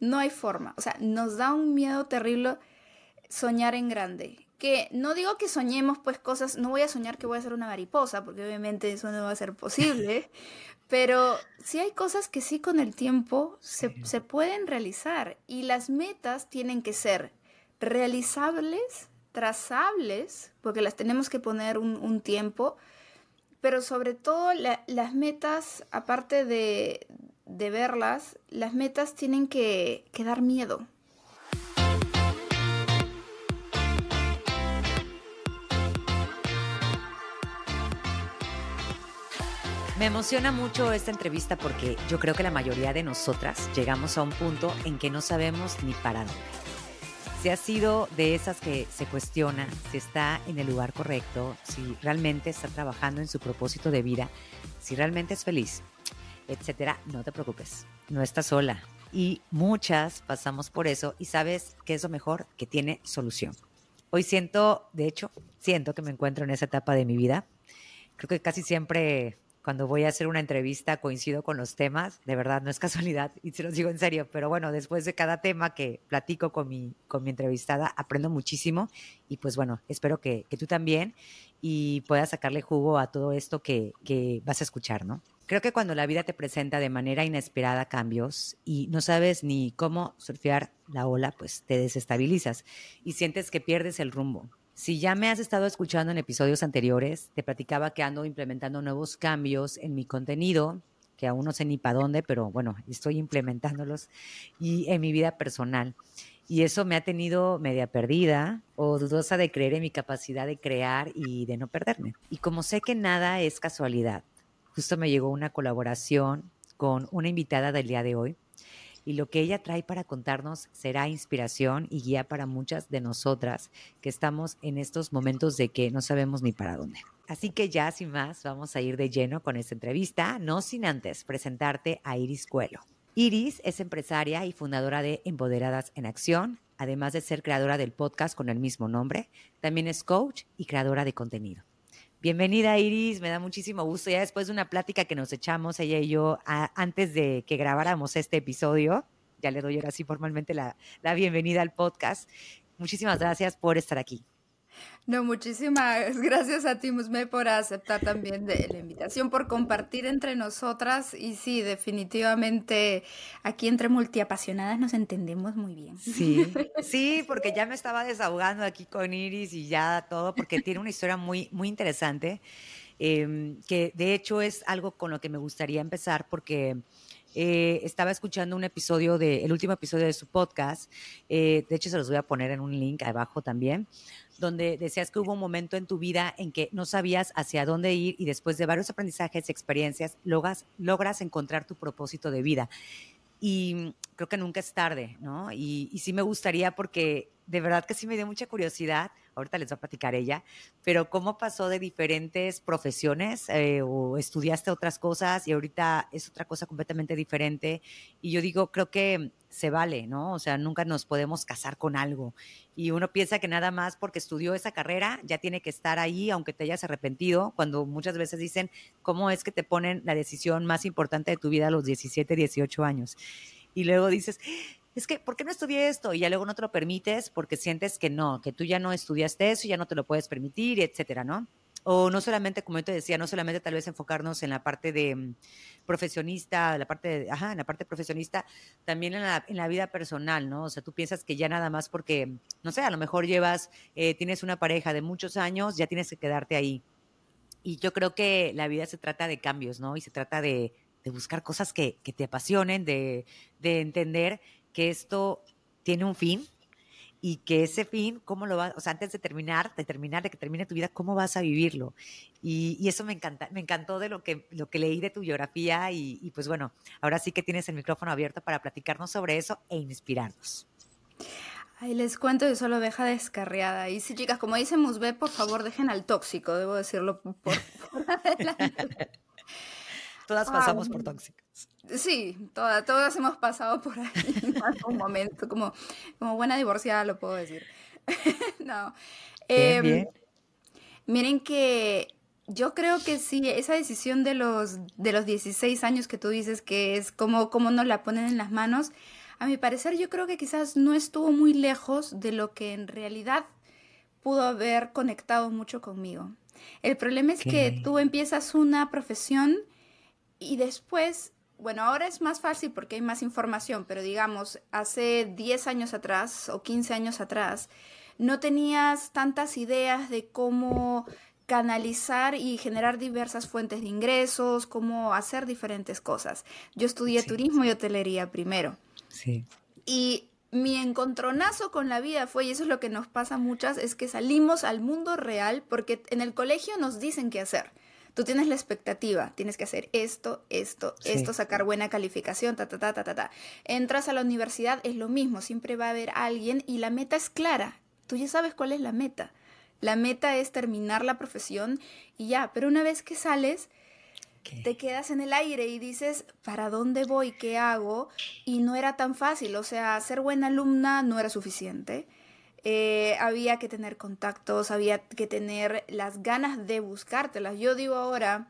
No hay forma. O sea, nos da un miedo terrible soñar en grande. Que no digo que soñemos pues cosas, no voy a soñar que voy a ser una mariposa, porque obviamente eso no va a ser posible, pero sí hay cosas que sí con el tiempo se, se pueden realizar y las metas tienen que ser realizables, trazables, porque las tenemos que poner un, tiempo, pero sobre todo las metas, aparte de, de, verlas, las metas tienen que, que dar miedo. Me emociona mucho esta entrevista porque yo creo que la mayoría de nosotras llegamos a un punto en que no sabemos ni para dónde si ha sido de esas que se cuestiona si está en el lugar correcto, si realmente está trabajando en su propósito de vida, si realmente es feliz, etcétera, no te preocupes, no estás sola. Y muchas pasamos por eso y sabes que es lo mejor, que tiene solución. Hoy siento, de hecho, siento que me encuentro en esa etapa de mi vida. Creo que casi siempre cuando voy a hacer una entrevista coincido con los temas, de verdad, no es casualidad, y se los digo en serio, pero bueno, después de cada tema que platico con mi, con mi entrevistada, aprendo muchísimo y pues bueno, espero que, que tú también y puedas sacarle jugo a todo esto que, que vas a escuchar, ¿no? Creo que cuando la vida te presenta de manera inesperada cambios y no sabes ni cómo surfear la ola, pues te desestabilizas y sientes que pierdes el rumbo. Si ya me has estado escuchando en episodios anteriores, te platicaba que ando implementando nuevos cambios en mi contenido, que aún no sé ni para dónde, pero bueno, estoy implementándolos, y en mi vida personal. Y eso me ha tenido media perdida o dudosa de creer en mi capacidad de crear y de no perderme. Y como sé que nada es casualidad, justo me llegó una colaboración con una invitada del día de hoy y lo que ella trae para contarnos será inspiración y guía para muchas de nosotras que estamos en estos momentos de que no sabemos ni para dónde. Así que ya sin más, vamos a ir de lleno con esta entrevista, no sin antes presentarte a Iris Cuelo. Iris es empresaria y fundadora de Empoderadas en Acción, además de ser creadora del podcast con el mismo nombre, también es coach y creadora de contenido. Bienvenida Iris, me da muchísimo gusto. Ya después de una plática que nos echamos ella y yo antes de que grabáramos este episodio, ya le doy ahora sí formalmente la, la bienvenida al podcast. Muchísimas gracias por estar aquí. No, muchísimas gracias a ti, Musme, por aceptar también de la invitación, por compartir entre nosotras. Y sí, definitivamente aquí entre multiapasionadas nos entendemos muy bien. Sí, sí, porque ya me estaba desahogando aquí con Iris y ya todo, porque tiene una historia muy, muy interesante, em, que de hecho es algo con lo que me gustaría empezar, porque eh, estaba escuchando un episodio de, el último episodio de su podcast, eh, de hecho se los voy a poner en un link abajo también, donde decías que hubo un momento en tu vida en que no sabías hacia dónde ir y después de varios aprendizajes y experiencias logras, logras encontrar tu propósito de vida. Y creo que nunca es tarde, ¿no? Y, y sí me gustaría porque de verdad que sí me dio mucha curiosidad, ahorita les voy a platicar ella, pero cómo pasó de diferentes profesiones eh, o estudiaste otras cosas y ahorita es otra cosa completamente diferente. Y yo digo, creo que se vale, ¿no? O sea, nunca nos podemos casar con algo. Y uno piensa que nada más porque estudió esa carrera ya tiene que estar ahí, aunque te hayas arrepentido, cuando muchas veces dicen, ¿cómo es que te ponen la decisión más importante de tu vida a los 17, 18 años? Y luego dices, es que, ¿por qué no estudié esto? Y ya luego no te lo permites porque sientes que no, que tú ya no estudiaste eso, ya no te lo puedes permitir, etcétera, ¿no? O no solamente, como yo te decía, no solamente tal vez enfocarnos en la parte de mm, profesionista, la parte de, ajá, en la parte profesionista, también en la, en la, vida personal, ¿no? O sea, tú piensas que ya nada más porque, no sé, a lo mejor llevas, eh, tienes una pareja de muchos años, ya tienes que quedarte ahí. Y yo creo que la vida se trata de cambios, ¿no? Y se trata de, de buscar cosas que, que te apasionen, de, de entender que esto tiene un fin y que ese fin, ¿cómo lo vas, o sea, antes de terminar, de terminar, de que termine tu vida, cómo vas a vivirlo? Y, y eso me encanta, me encantó de lo que, lo que leí de tu biografía y, y, pues bueno, ahora sí que tienes el micrófono abierto para platicarnos sobre eso e inspirarnos. Ay, les cuento y solo deja descarriada. Y sí, chicas, como dice Musbe, por favor, dejen al tóxico, debo decirlo por, por adelante. Todas pasamos por tóxicas. Sí, todas, todas hemos pasado por ahí en algún momento, como, como buena divorciada lo puedo decir. no. Bien, eh, bien. Miren que yo creo que sí, esa decisión de los, de los 16 años que tú dices que es como, como nos la ponen en las manos, a mi parecer yo creo que quizás no estuvo muy lejos de lo que en realidad pudo haber conectado mucho conmigo. El problema es que tú empiezas una profesión y después, bueno, ahora es más fácil porque hay más información, pero digamos, hace 10 años atrás o 15 años atrás, no tenías tantas ideas de cómo canalizar y generar diversas fuentes de ingresos, cómo hacer diferentes cosas. Yo estudié turismo y hotelería primero. Sí. Y mi encontronazo con la vida fue, y eso es lo que nos pasa a muchas, es que salimos al mundo real porque en el colegio nos dicen qué hacer. Tú tienes la expectativa, tienes que hacer esto, esto, esto, sacar buena calificación, ta, ta, ta, ta, ta, ta. Entras a la universidad, es lo mismo, siempre va a haber alguien y la meta es clara. Tú ya sabes cuál es la meta. La meta es terminar la profesión y ya, pero una vez que sales, te quedas en el aire y dices, ¿para dónde voy? ¿Qué hago? Y no era tan fácil, o sea, ser buena alumna no era suficiente. Eh, había que tener contactos, había que tener las ganas de buscártelas. Yo digo ahora,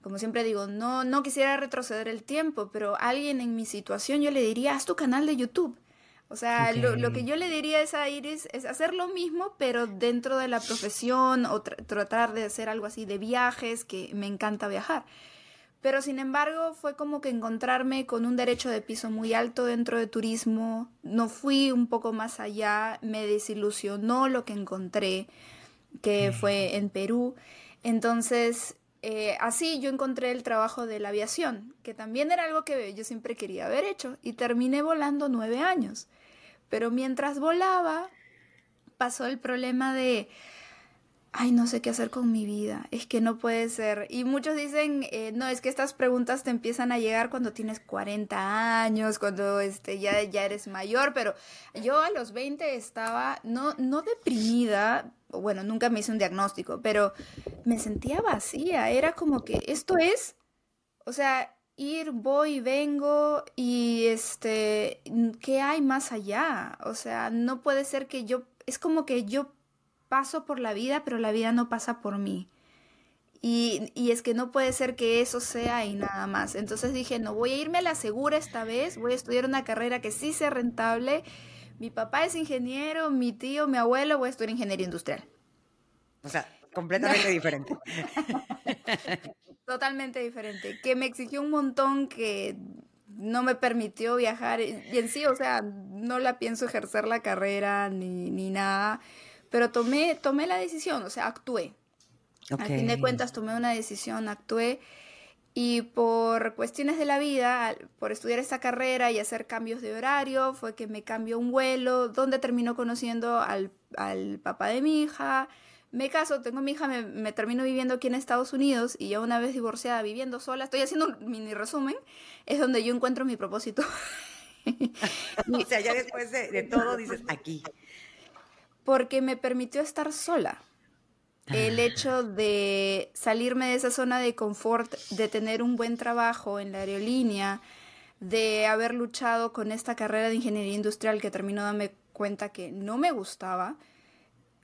como siempre digo, no, no quisiera retroceder el tiempo, pero alguien en mi situación yo le diría, haz tu canal de YouTube. O sea, lo, que yo le diría es a Iris es hacer lo mismo, pero dentro de la profesión o tratar de hacer algo así de viajes, que me encanta viajar. Pero sin embargo fue como que encontrarme con un derecho de piso muy alto dentro de turismo, no fui un poco más allá, me desilusionó lo que encontré, que fue en Perú. Entonces, eh, así yo encontré el trabajo de la aviación, que también era algo que yo siempre quería haber hecho, y terminé volando nueve años. Pero mientras volaba, pasó el problema de, ay, no sé qué hacer con mi vida, es que no puede ser. Y muchos dicen, eh, no, es que estas preguntas te empiezan a llegar cuando tienes 40 años, cuando este, ya, ya eres mayor, pero yo a los 20 estaba, no, no deprimida, bueno, nunca me hice un diagnóstico, pero me sentía vacía, era como que esto es, o sea, ir, voy, vengo y este, ¿qué hay más allá? O sea, no puede ser que yo, es como que yo paso por la vida, pero la vida no pasa por mí. Y, y, es que no puede ser que eso sea y nada más. Entonces dije, no, voy a irme a la segura esta vez, voy a estudiar una carrera que sí sea rentable. Mi papá es ingeniero, mi tío, mi abuelo, voy a estudiar ingeniería industrial. O sea, completamente diferente. Totalmente diferente, que me exigió un montón que no me permitió viajar y en sí, o sea, no la pienso ejercer la carrera ni, ni nada, pero tomé, tomé la decisión, o sea, actué. Al fin de cuentas tomé una decisión, actué y por cuestiones de la vida, por estudiar esta carrera y hacer cambios de horario, fue que me cambió un vuelo, donde terminó conociendo al, al papá de mi hija, me caso, tengo mi hija, me, termino viviendo aquí en Estados Unidos y ya una vez divorciada, viviendo sola, estoy haciendo un mini resumen, es donde yo encuentro mi propósito. o sea, ya después de, todo dices aquí. Porque me permitió estar sola. El ah. hecho de salirme de esa zona de confort, de tener un buen trabajo en la aerolínea, de haber luchado con esta carrera de ingeniería industrial que terminó dándome cuenta que no me gustaba,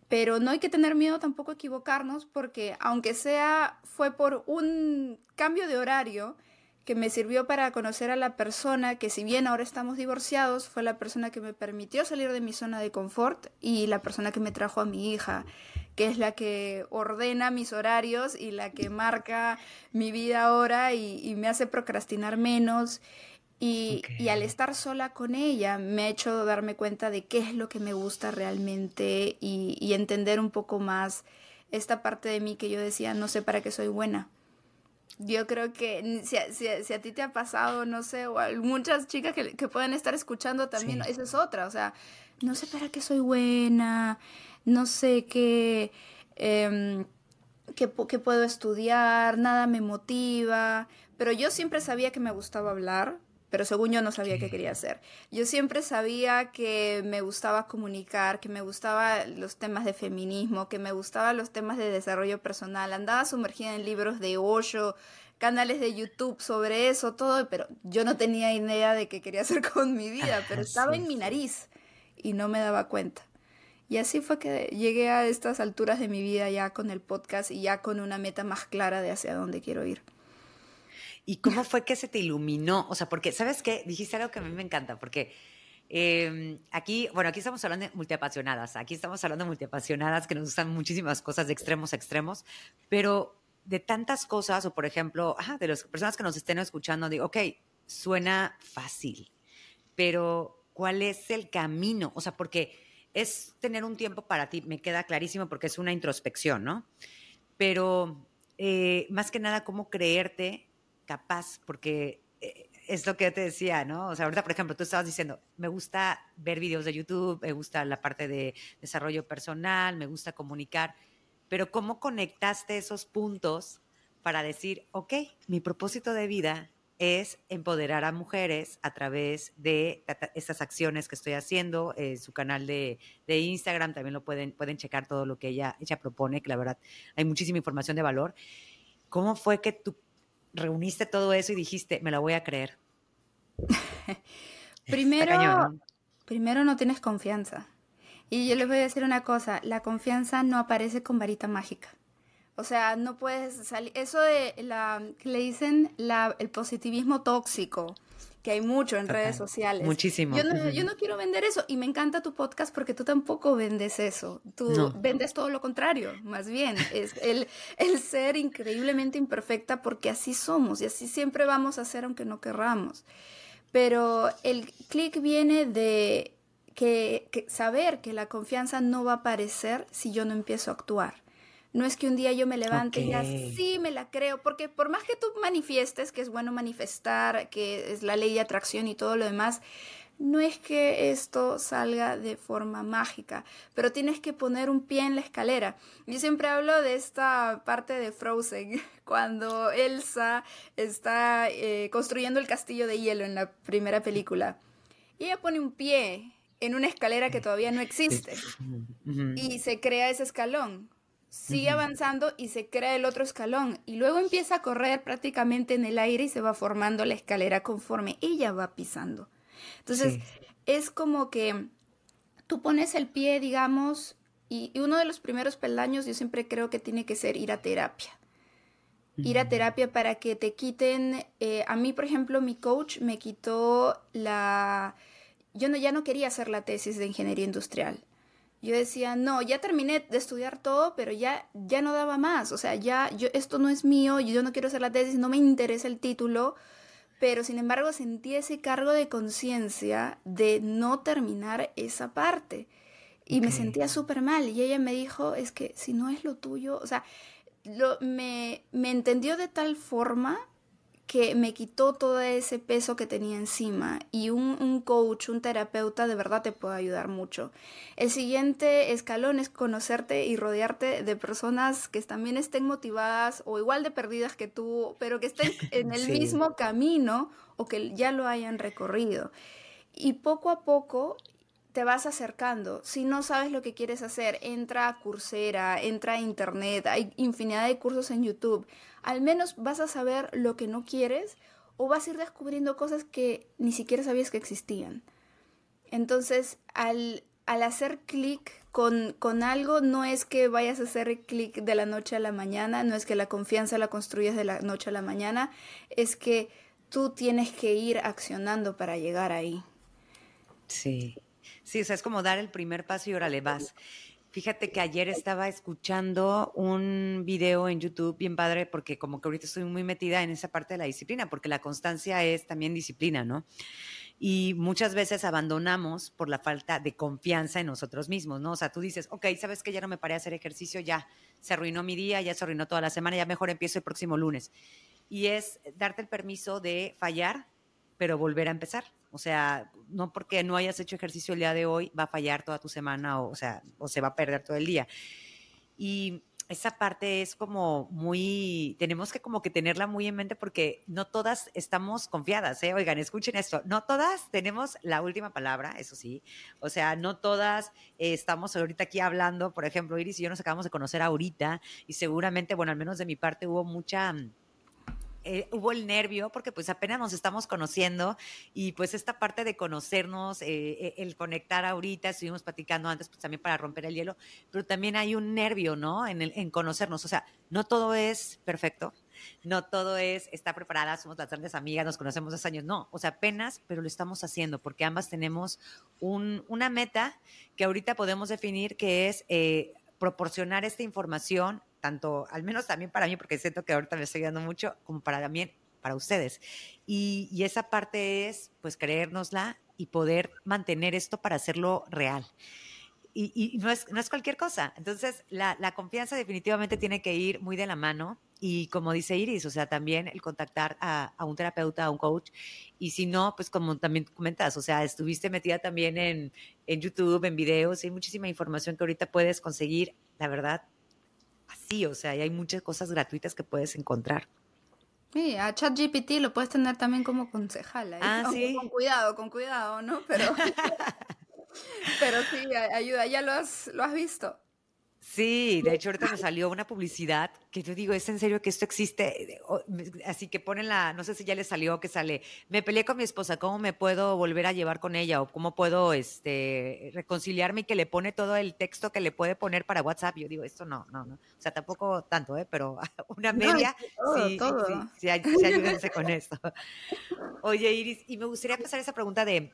pero no hay que tener miedo tampoco a equivocarnos porque aunque sea fue por un cambio de horario que me sirvió para conocer a la persona que si bien ahora estamos divorciados, fue la persona que me permitió salir de mi zona de confort y la persona que me trajo a mi hija, que es la que ordena mis horarios y la que marca mi vida ahora y, y me hace procrastinar menos y, al estar sola con ella me ha hecho darme cuenta de qué es lo que me gusta realmente y, entender un poco más esta parte de mí que yo decía, no sé para qué soy buena. Yo creo que si a, si, a ti te ha pasado, no sé, o muchas chicas que, que pueden estar escuchando también, esa es otra, o sea, no sé para qué soy buena, no sé qué, eh, qué, qué puedo estudiar, nada me motiva, pero yo siempre sabía que me gustaba hablar, pero según yo no sabía qué quería hacer. Yo siempre sabía que me gustaba comunicar, que me gustaban los temas de feminismo, que me gustaban los temas de desarrollo personal. Andaba sumergida en libros de Osho, canales de YouTube sobre eso, todo, pero yo no tenía idea de qué quería hacer con mi vida, pero estaba en mi nariz y no me daba cuenta. Y así fue que llegué a estas alturas de mi vida ya con el podcast y ya con una meta más clara de hacia dónde quiero ir. ¿Y cómo fue que se te iluminó? O sea, porque, ¿sabes qué? Dijiste algo que a mí me encanta, porque Em, aquí, bueno, aquí estamos hablando de multiapasionadas, aquí estamos hablando de multiapasionadas que nos gustan muchísimas cosas de extremos a extremos, pero de tantas cosas, o por ejemplo, de las personas que nos estén escuchando, digo, ok, suena fácil, pero ¿cuál es el camino? O sea, porque es tener un tiempo para ti, me queda clarísimo porque es una introspección, ¿no? Pero eh, más que nada, cómo creerte capaz, porque eh, es lo que te decía, ¿no? O sea, ahorita, por ejemplo, tú estabas diciendo, me gusta ver videos de YouTube, me gusta la parte de desarrollo personal, me gusta comunicar, pero ¿cómo conectaste esos puntos para decir, ok, mi propósito de vida es empoderar a mujeres a través de estas acciones que estoy haciendo. Eh, su canal de, Instagram también lo pueden, pueden checar todo lo que ella, ella propone, que la verdad hay muchísima información de valor. ¿Cómo fue que tú reuniste todo eso y dijiste, me la voy a creer? primero, ¿no? primero no tienes confianza. Y yo les voy a decir una cosa, la confianza no aparece con varita mágica. O sea, no puedes salir. Eso de la que le dicen la, el positivismo tóxico, que hay mucho en redes sociales. Muchísimo. Yo no, yo no, quiero vender eso. Y me encanta tu podcast porque tú tampoco vendes eso. Tú vendes todo lo contrario, más bien. Es el, el ser increíblemente imperfecta porque así somos y así siempre vamos a ser aunque no querramos. Pero el clic viene de que, que saber que la confianza no va a aparecer si yo no empiezo a actuar. No es que un día yo me levante y ya sí me la creo, porque por más que tú manifiestes, que es bueno manifestar, que es la ley de atracción y todo lo demás, no es que esto salga de forma mágica, pero tienes que poner un pie en la escalera. Yo siempre hablo de esta parte de Frozen, cuando Elsa está eh, construyendo el castillo de hielo en la primera película. Y ella pone un pie en una escalera que todavía no existe y se crea ese escalón sigue avanzando y se crea el otro escalón. Y luego empieza a correr prácticamente en el aire y se va formando la escalera conforme ella va pisando. Entonces, es como que tú pones el pie, digamos, y, uno de los primeros peldaños yo siempre creo que tiene que ser ir a terapia. Ir a terapia para que te quiten, eh, a mí por ejemplo mi coach me quitó la, yo no, ya no quería hacer la tesis de ingeniería industrial yo decía, no, ya terminé de estudiar todo, pero ya, ya no daba más. O sea, ya, yo, esto no es mío, yo no quiero hacer la tesis, no me interesa el título, pero sin embargo sentí ese cargo de conciencia de no terminar esa parte. Y me sentía súper mal. Y ella me dijo, es que si no es lo tuyo, o sea, lo, me, me entendió de tal forma que me quitó todo ese peso que tenía encima y un, un, coach, un terapeuta de verdad te puede ayudar mucho. El siguiente escalón es conocerte y rodearte de personas que también estén motivadas o igual de perdidas que tú, pero que estén en el mismo camino o que ya lo hayan recorrido. Y poco a poco te vas acercando. Si no sabes lo que quieres hacer, entra a Coursera, entra a Internet, hay infinidad de cursos en YouTube. Al menos vas a saber lo que no quieres o vas a ir descubriendo cosas que ni siquiera sabías que existían. Entonces, al, al hacer clic con, con, algo, no es que vayas a hacer clic de la noche a la mañana, no es que la confianza la construyas de la noche a la mañana, es que tú tienes que ir accionando para llegar ahí. Sí, Sí, o sea, es como dar el primer paso y ahora le vas. Fíjate que ayer estaba escuchando un video en YouTube bien padre porque como que ahorita estoy muy metida en esa parte de la disciplina, porque la constancia es también disciplina, ¿no? Y muchas veces abandonamos por la falta de confianza en nosotros mismos, ¿no? O sea, tú dices, ok, sabes que ya no me paré a hacer ejercicio, ya se arruinó mi día, ya se arruinó toda la semana, ya mejor empiezo el próximo lunes. Y es darte el permiso de fallar, pero volver a empezar. O sea, no porque no hayas hecho ejercicio el día de hoy va a fallar toda tu semana o, sea, o se va a perder todo el día. Y esa parte es como muy, tenemos que como que tenerla muy en mente porque no todas estamos confiadas, ¿eh? Oigan, escuchen esto, no todas tenemos la última palabra, eso sí, o sea, no todas eh, estamos ahorita aquí hablando, por ejemplo, Iris y yo nos acabamos de conocer ahorita y seguramente, bueno, al menos de mi parte hubo mucha eh, hubo el nervio porque pues apenas nos estamos conociendo y pues esta parte de conocernos, eh, eh, el conectar ahorita, estuvimos platicando antes pues también para romper el hielo, pero también hay un nervio, ¿no? En, el, en conocernos, o sea, no todo es perfecto, no todo es, está preparada, somos las grandes amigas, nos conocemos hace años, no, o sea, apenas, pero lo estamos haciendo porque ambas tenemos una meta que ahorita podemos definir que es eh, proporcionar esta información, tanto, al menos también para mí, porque siento que ahorita me estoy dando mucho, como para también para ustedes. Y, y esa parte es, pues, creérnosla y poder mantener esto para hacerlo real y, no, es, no es cualquier cosa. Entonces, la, la, confianza definitivamente tiene que ir muy de la mano. Y como dice Iris, o sea, también el contactar a, a, un terapeuta, a un coach. Y si no, pues como también comentas, o sea, estuviste metida también en, en YouTube, en videos, hay muchísima información que ahorita puedes conseguir, la verdad, así, o sea, y hay muchas cosas gratuitas que puedes encontrar. Sí, a ChatGPT lo puedes tener también como concejal. Ah, sí. Con cuidado, con cuidado, ¿no? Pero Pero sí, ayuda, ya lo has, lo has visto. Sí, de hecho ahorita me salió una publicidad que yo digo, ¿es en serio que esto existe? Así que ponen la, no sé si ya le salió que sale, me peleé con mi esposa, ¿cómo me puedo volver a llevar con ella? O cómo puedo este, reconciliarme y que le pone todo el texto que le puede poner para WhatsApp. Yo digo, esto no, no, no. O sea, tampoco tanto, ¿eh? pero una media, sí, sí, sí, ayúdense con esto. Oye, Iris, y me gustaría pasar esa pregunta de,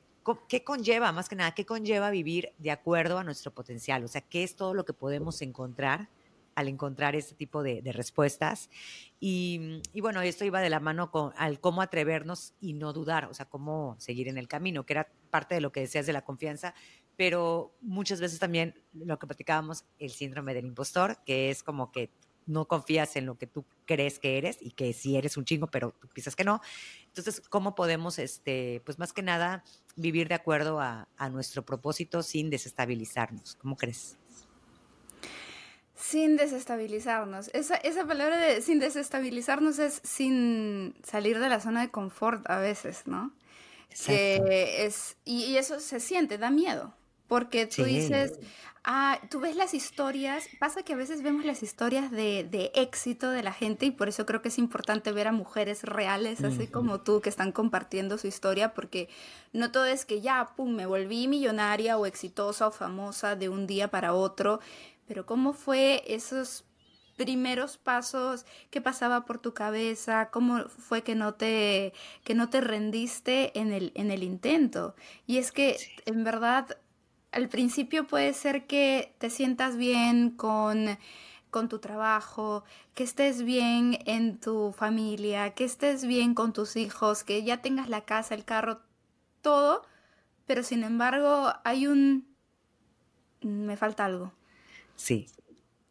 ¿qué conlleva, más que nada, qué conlleva vivir de acuerdo a nuestro potencial? O sea, ¿qué es todo lo que podemos encontrar al encontrar este tipo de, respuestas? Y, bueno, esto iba de la mano con al cómo atrevernos y no dudar, o sea, cómo seguir en el camino, que era parte de lo que decías de la confianza, pero muchas veces también lo que platicábamos, el síndrome del impostor, que es como que no confías en lo que tú crees que eres y que sí eres un chingo, pero tú piensas que no. Entonces, ¿cómo podemos, este, pues más que nada, vivir de acuerdo a, nuestro propósito sin desestabilizarnos? ¿Cómo crees? Sin desestabilizarnos. Esa, esa palabra de sin desestabilizarnos es sin salir de la zona de confort a veces, ¿no? es, y, eso se siente, da miedo. Porque tú dices, Ah, tú ves las historias, pasa que a veces vemos las historias de, de, éxito de la gente y por eso creo que es importante ver a mujeres reales, así como tú, que están compartiendo su historia, porque no todo es que ya, pum, me volví millonaria o exitosa o famosa de un día para otro, pero cómo fue esos primeros pasos, qué pasaba por tu cabeza, cómo fue que no te, que no te rendiste en el, en el intento. Y es que en verdad al principio puede ser que te sientas bien con, con tu trabajo, que estés bien en tu familia, que estés bien con tus hijos, que ya tengas la casa, el carro, todo, pero sin embargo hay un... me falta algo. Sí.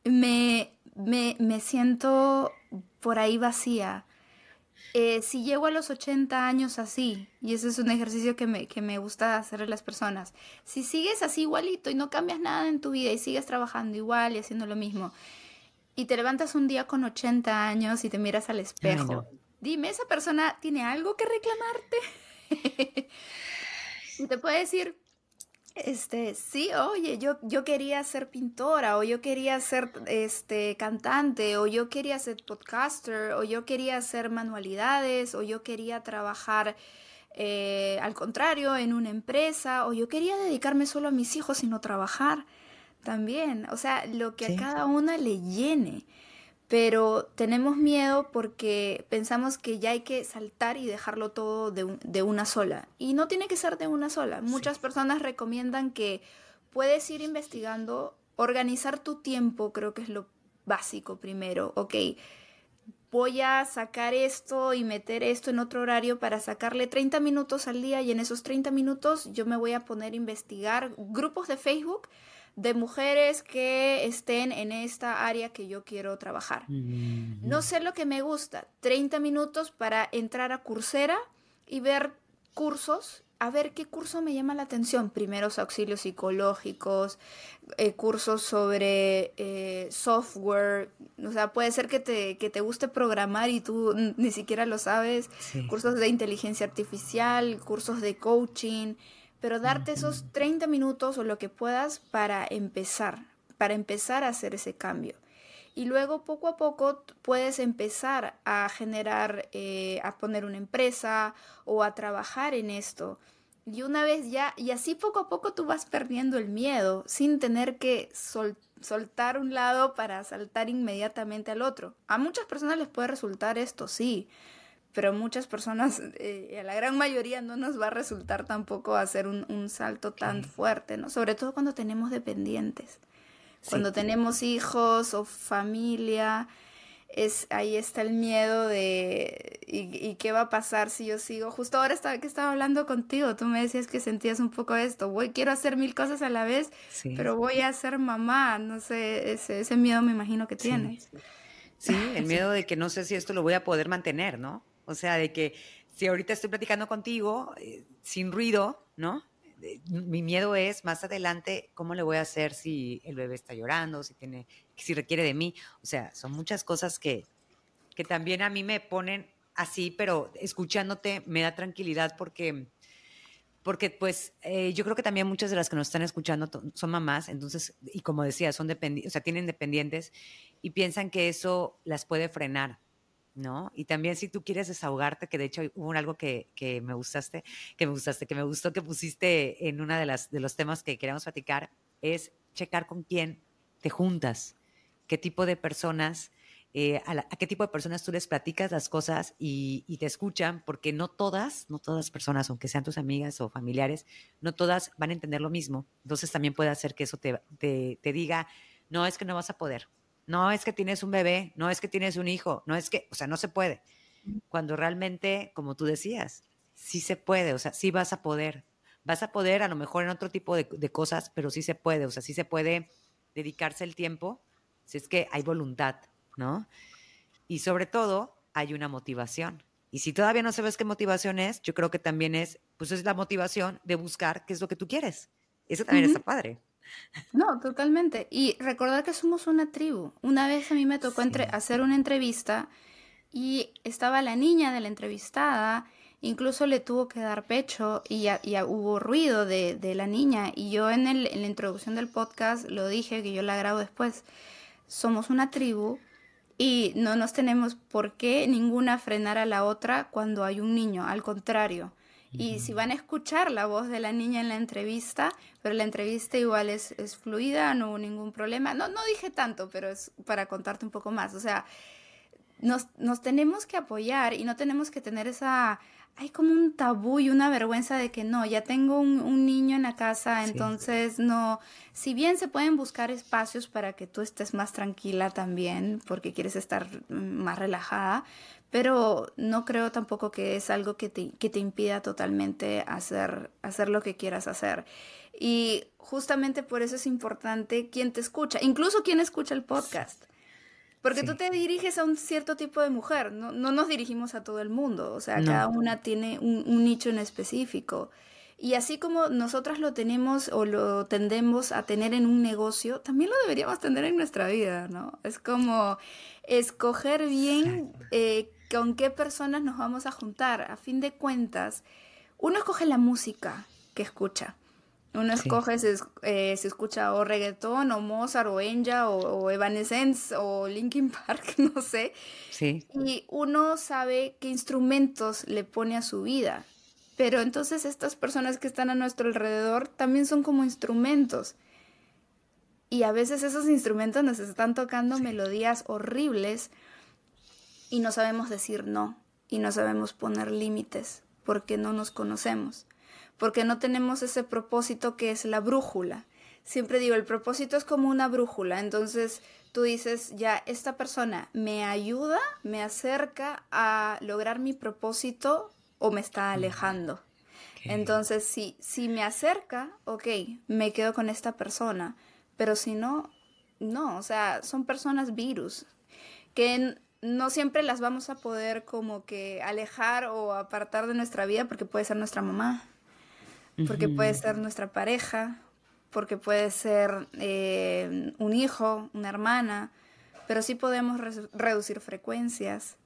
Me, me, me siento por ahí vacía. Eh, si llego a los 80 años así, y ese es un ejercicio que me, que me gusta hacer a las personas, si sigues así igualito y no cambias nada en tu vida y sigues trabajando igual y haciendo lo mismo, y te levantas un día con 80 años y te miras al espejo, dime, ¿esa persona tiene algo que reclamarte? y te puede decir, este, sí, oye, yo, yo quería ser pintora, o yo quería ser este, cantante, o yo quería ser podcaster, o yo quería hacer manualidades, o yo quería trabajar eh, al contrario en una empresa, o yo quería dedicarme solo a mis hijos y no trabajar también. O sea, lo que a cada una le llene pero tenemos miedo porque pensamos que ya hay que saltar y dejarlo todo de, una sola. Y no tiene que ser de una sola. Muchas personas recomiendan que puedes ir investigando, organizar tu tiempo, creo que es lo básico primero. Ok, voy a sacar esto y meter esto en otro horario para sacarle 30 minutos al día y en esos 30 minutos yo me voy a poner a investigar grupos de Facebook de mujeres que estén en esta área que yo quiero trabajar. No sé lo que me gusta, 30 minutos para entrar a Coursera y ver cursos, a ver qué curso me llama la atención. Primeros auxilios psicológicos, eh, cursos sobre eh, software, o sea, puede ser que te, que te guste programar y tú ni siquiera lo sabes, cursos de inteligencia artificial, cursos de coaching pero darte esos 30 minutos o lo que puedas para empezar, para empezar a hacer ese cambio. Y luego poco a poco puedes empezar a generar, eh, a poner una empresa o a trabajar en esto. Y una vez ya, y así poco a poco tú vas perdiendo el miedo sin tener que soltar un lado para saltar inmediatamente al otro. A muchas personas les puede resultar esto, sí, pero muchas personas, eh, a la gran mayoría no nos va a resultar tampoco hacer un, salto tan fuerte, ¿no? Sobre todo cuando tenemos dependientes, cuando tenemos hijos o familia es, ahí está el miedo de y, qué va a pasar si yo sigo. Justo ahora estaba, que estaba hablando contigo, tú me decías que sentías un poco esto, voy, quiero hacer mil cosas a la vez, pero voy a ser mamá, no sé, ese, ese miedo me imagino que tienes. Sí. el miedo de que no sé si esto lo voy a poder mantener, ¿no? O sea, de que si ahorita estoy platicando contigo eh, sin ruido, ¿no? mi miedo es más adelante cómo le voy a hacer si el bebé está llorando, si tiene, si requiere de mí. O sea, son muchas cosas que, que también a mí me ponen así, pero escuchándote me da tranquilidad porque, porque pues eh, yo creo que también muchas de las que nos están escuchando son mamás, entonces, y como decía, son dependientes, o sea, tienen dependientes y piensan que eso las puede frenar. ¿No? Y también si tú quieres desahogarte, que de hecho hubo algo que, que, me gustaste, que me gustaste, que me gustó que pusiste en una de las de los temas que queremos platicar, es checar con quién te juntas, qué tipo de personas, eh, a, qué tipo de personas tú les platicas las cosas y, te escuchan, porque no todas, no todas personas, aunque sean tus amigas o familiares, no todas van a entender lo mismo. Entonces también puede hacer que eso te, te diga, no, es que no vas a poder, no es que tienes un bebé, no es que tienes un hijo, no es que, o sea, no se puede. Cuando realmente, como tú decías, sí se puede, o sea, sí vas a poder. Vas a poder a lo mejor en otro tipo de, cosas, pero sí se puede, o sea, sí se puede dedicarse el tiempo si es que hay voluntad, ¿no? Y sobre todo, hay una motivación. Y si todavía no sabes qué motivación es, yo creo que también es, pues es la motivación de buscar qué es lo que tú quieres. Eso también está padre. No, totalmente. Y recordar que somos una tribu. Una vez a mí me tocó hacer una entrevista y estaba la niña de la entrevistada, incluso le tuvo que dar pecho y ya, hubo ruido de, la niña. Y yo en, el, en la introducción del podcast lo dije, que yo la grabo después. Somos una tribu y no nos tenemos por qué ninguna frenar a la otra cuando hay un niño, al contrario. Y si van a escuchar la voz de la niña en la entrevista, pero la entrevista igual es, es fluida, no hubo ningún problema. No, no dije tanto, pero es para contarte un poco más. O sea, nos, nos tenemos que apoyar y no tenemos que tener esa hay como un tabú y una vergüenza de que no, ya tengo un, niño en la casa, entonces no, si bien se pueden buscar espacios para que tú estés más tranquila también, porque quieres estar más relajada, pero no creo tampoco que es algo que te, que te impida totalmente hacer, hacer lo que quieras hacer. Y justamente por eso es importante quién te escucha, incluso quién escucha el podcast. Porque tú te diriges a un cierto tipo de mujer, no, no nos dirigimos a todo el mundo, o sea, cada una tiene un, nicho en específico. Y así como nosotras lo tenemos o lo tendemos a tener en un negocio, también lo deberíamos tener en nuestra vida, ¿no? Es como escoger bien eh, con qué personas nos vamos a juntar. A fin de cuentas, uno escoge la música que escucha. Uno escoge si, eh, escucha o reggaetón, o Mozart, o Enja, o, Evanescence, o Linkin Park, no sé. Sí. Y uno sabe qué instrumentos le pone a su vida. Pero entonces estas personas que están a nuestro alrededor también son como instrumentos. Y a veces esos instrumentos nos están tocando melodías horribles y no sabemos decir no. Y no sabemos poner límites porque no nos conocemos porque no tenemos ese propósito que es la brújula. Siempre digo, el propósito es como una brújula, entonces tú dices, ya, esta persona me ayuda, me acerca a lograr mi propósito o me está alejando. Entonces, si, si me acerca, ok, me quedo con esta persona, pero si no, no, o sea, son personas virus que no siempre las vamos a poder como que alejar o apartar de nuestra vida porque puede ser nuestra mamá, porque puede ser nuestra pareja, porque puede ser eh, un hijo, una hermana, pero sí podemos reducir frecuencias,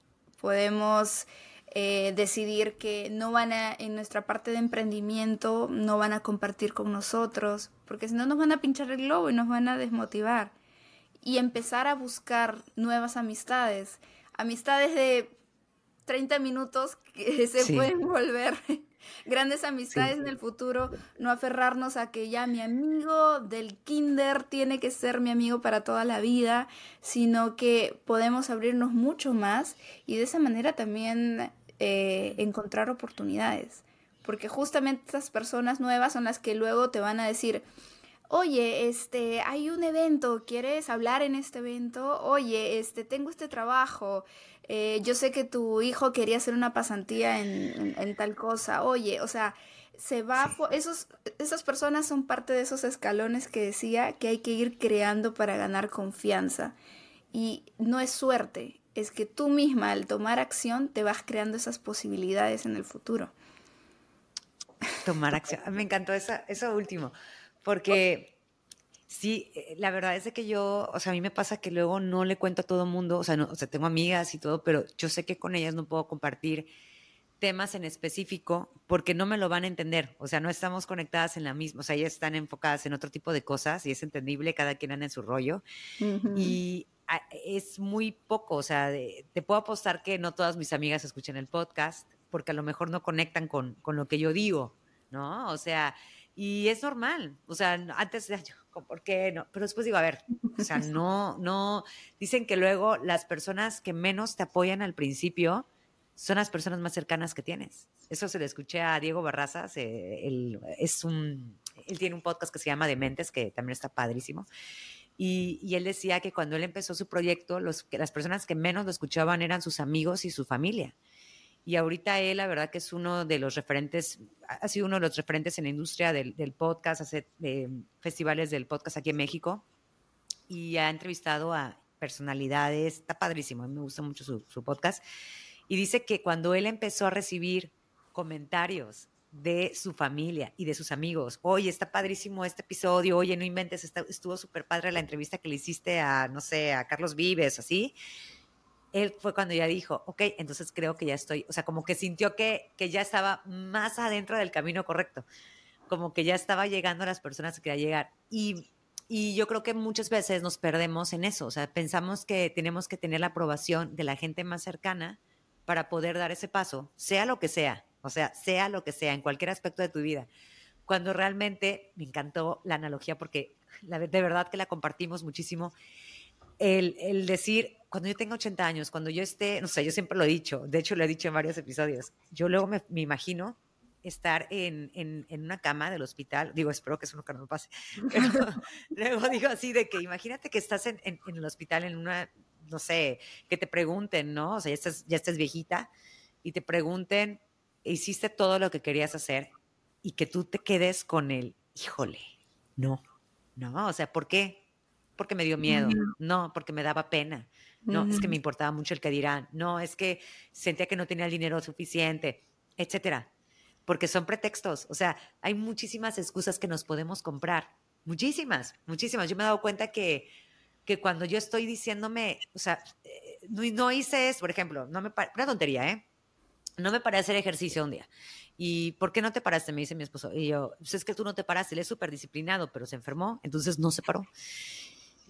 podemos eh, decidir que no van a, en nuestra parte de emprendimiento, no van a compartir con nosotros, porque si no nos van a pinchar el globo y nos van a desmotivar. Y empezar a buscar nuevas amistades, amistades de 30 minutos que se pueden volver grandes amistades en el futuro, no aferrarnos a que ya mi amigo del kinder tiene que ser mi amigo para toda la vida, sino que podemos abrirnos mucho más y de esa manera también eh, encontrar oportunidades. Porque justamente estas personas nuevas son las que luego te van a decir, oye, este, hay un evento, ¿quieres hablar en este evento? Oye, este, tengo este trabajo, eh, yo sé que tu hijo quería hacer una pasantía en, tal cosa, oye, o sea, se va, esos, esas personas son parte de esos escalones que decía que hay que ir creando para ganar confianza. Y no es suerte, es que tú misma al tomar acción te vas creando esas posibilidades en el futuro. Tomar acción, me encantó eso, eso último, porque Sí, eh, la verdad es que yo, o sea, a mí me pasa que luego no le cuento a todo mundo, o sea, no, o sea, tengo amigas y todo, pero yo sé que con ellas no puedo compartir temas en específico porque no me lo van a entender, o sea, no estamos conectadas en la misma, o sea, ellas están enfocadas en otro tipo de cosas y es entendible, cada quien anda en su rollo. Y es muy poco, o sea, te puedo apostar que no todas mis amigas escuchan el podcast porque a lo mejor no conectan con, con lo que yo digo, ¿no? O sea, y es normal, o sea, antes yo, ¿por qué no? Pero después digo, a ver, o sea, no, no, dicen que luego las personas que menos te apoyan al principio son las personas más cercanas que tienes. Eso se le escuché a Diego Barrazas, él, es un, él tiene un podcast que se llama Dementes, que también está padrísimo. Y, y, él decía que cuando él empezó su proyecto, los, que las personas que menos lo escuchaban eran sus amigos y su familia. Y ahorita él, la verdad que es uno de los referentes, ha sido uno de los referentes en la industria del, podcast, hace eh, festivales del podcast aquí en México y ha entrevistado a personalidades, está padrísimo, a mí me gusta mucho su, podcast. Y dice que cuando él empezó a recibir comentarios de su familia y de sus amigos. Oye, está padrísimo este episodio. Oye, no inventes, estuvo súper padre la entrevista que le hiciste a, no sé, a Carlos Vives, así él fue cuando ya dijo, ok, entonces creo que ya estoy, o sea, como que sintió que, que ya estaba más adentro del camino correcto, como que ya estaba llegando a las personas que quería llegar. Y, y yo creo que muchas veces nos perdemos en eso, o sea, pensamos que tenemos que tener la aprobación de la gente más cercana para poder dar ese paso, sea lo que sea, o sea, sea lo que sea, en cualquier aspecto de tu vida. Cuando realmente me encantó la analogía porque la, de verdad que la compartimos muchísimo, el, el decir, cuando yo tenga 80 años, cuando yo esté, no sé, yo siempre lo he dicho, de hecho lo he dicho en varios episodios, yo luego me, imagino estar en, en, en, una cama del hospital, digo, espero que eso nunca me pase, pero luego digo así de que imagínate que estás en, en, el hospital en una, no sé, que te pregunten, ¿no? O sea, ya estás, ya estás viejita y te pregunten, hiciste todo lo que querías hacer y que tú te quedes con el, híjole, no, no, o sea, ¿por qué? Porque me dio miedo, no, porque me daba pena, no, es que me importaba mucho el que dirán, no, es que sentía que no tenía el dinero suficiente, etcétera. Porque son pretextos, o sea, hay muchísimas excusas que nos podemos comprar, muchísimas, muchísimas. Yo me he dado cuenta que, que cuando yo estoy diciéndome, o sea, eh, no, no hice eso, por ejemplo, no me una tontería, ¿eh? No me paré a hacer ejercicio un día. ¿Y por qué no te paraste? Me dice mi esposo. Y yo, pues es que tú no te paraste, él es súper disciplinado, pero se enfermó, entonces no se paró.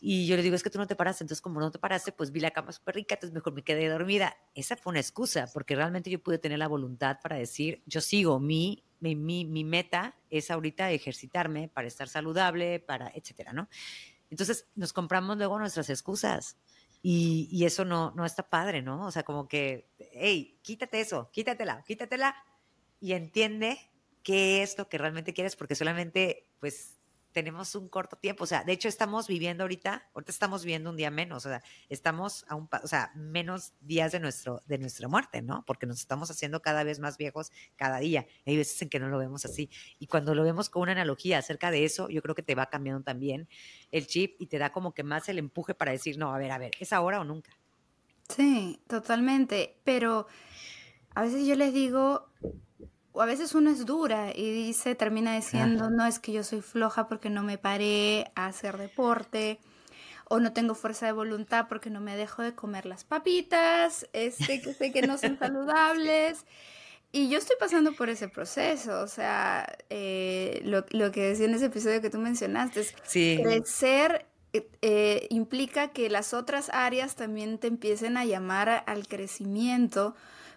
Y yo le digo, es que tú no te paraste, entonces como no te paraste, pues vi la cama súper rica, entonces mejor me quedé dormida. Esa fue una excusa, porque realmente yo pude tener la voluntad para decir, yo sigo, mi, mi, mi, meta es ahorita ejercitarme para estar saludable, para, etcétera, ¿no? Entonces nos compramos luego nuestras excusas. Y, y, eso no, no está padre, ¿no? O sea, como que, hey, quítate eso, quítatela, quítatela y entiende qué es lo que realmente quieres, porque solamente, pues, tenemos un corto tiempo, o sea, de hecho estamos viviendo ahorita, ahorita estamos viviendo un día menos, o sea, estamos a un, o sea, menos días de nuestro de nuestra muerte, ¿no? Porque nos estamos haciendo cada vez más viejos cada día. Hay veces en que no lo vemos así y cuando lo vemos con una analogía acerca de eso, yo creo que te va cambiando también el chip y te da como que más el empuje para decir, "No, a ver, a ver, es ahora o nunca." Sí, totalmente, pero a veces yo les digo, o a veces uno es dura y dice, termina diciendo, no es que yo soy floja porque no me paré a hacer deporte, o no tengo fuerza de voluntad porque no me dejo de comer las papitas, este, que sé que no son saludables. Y yo estoy pasando por ese proceso, o sea, eh, lo, lo, que decía en ese episodio que tú mencionaste, es crecer eh, eh, implica que las otras áreas también te empiecen a llamar al crecimiento,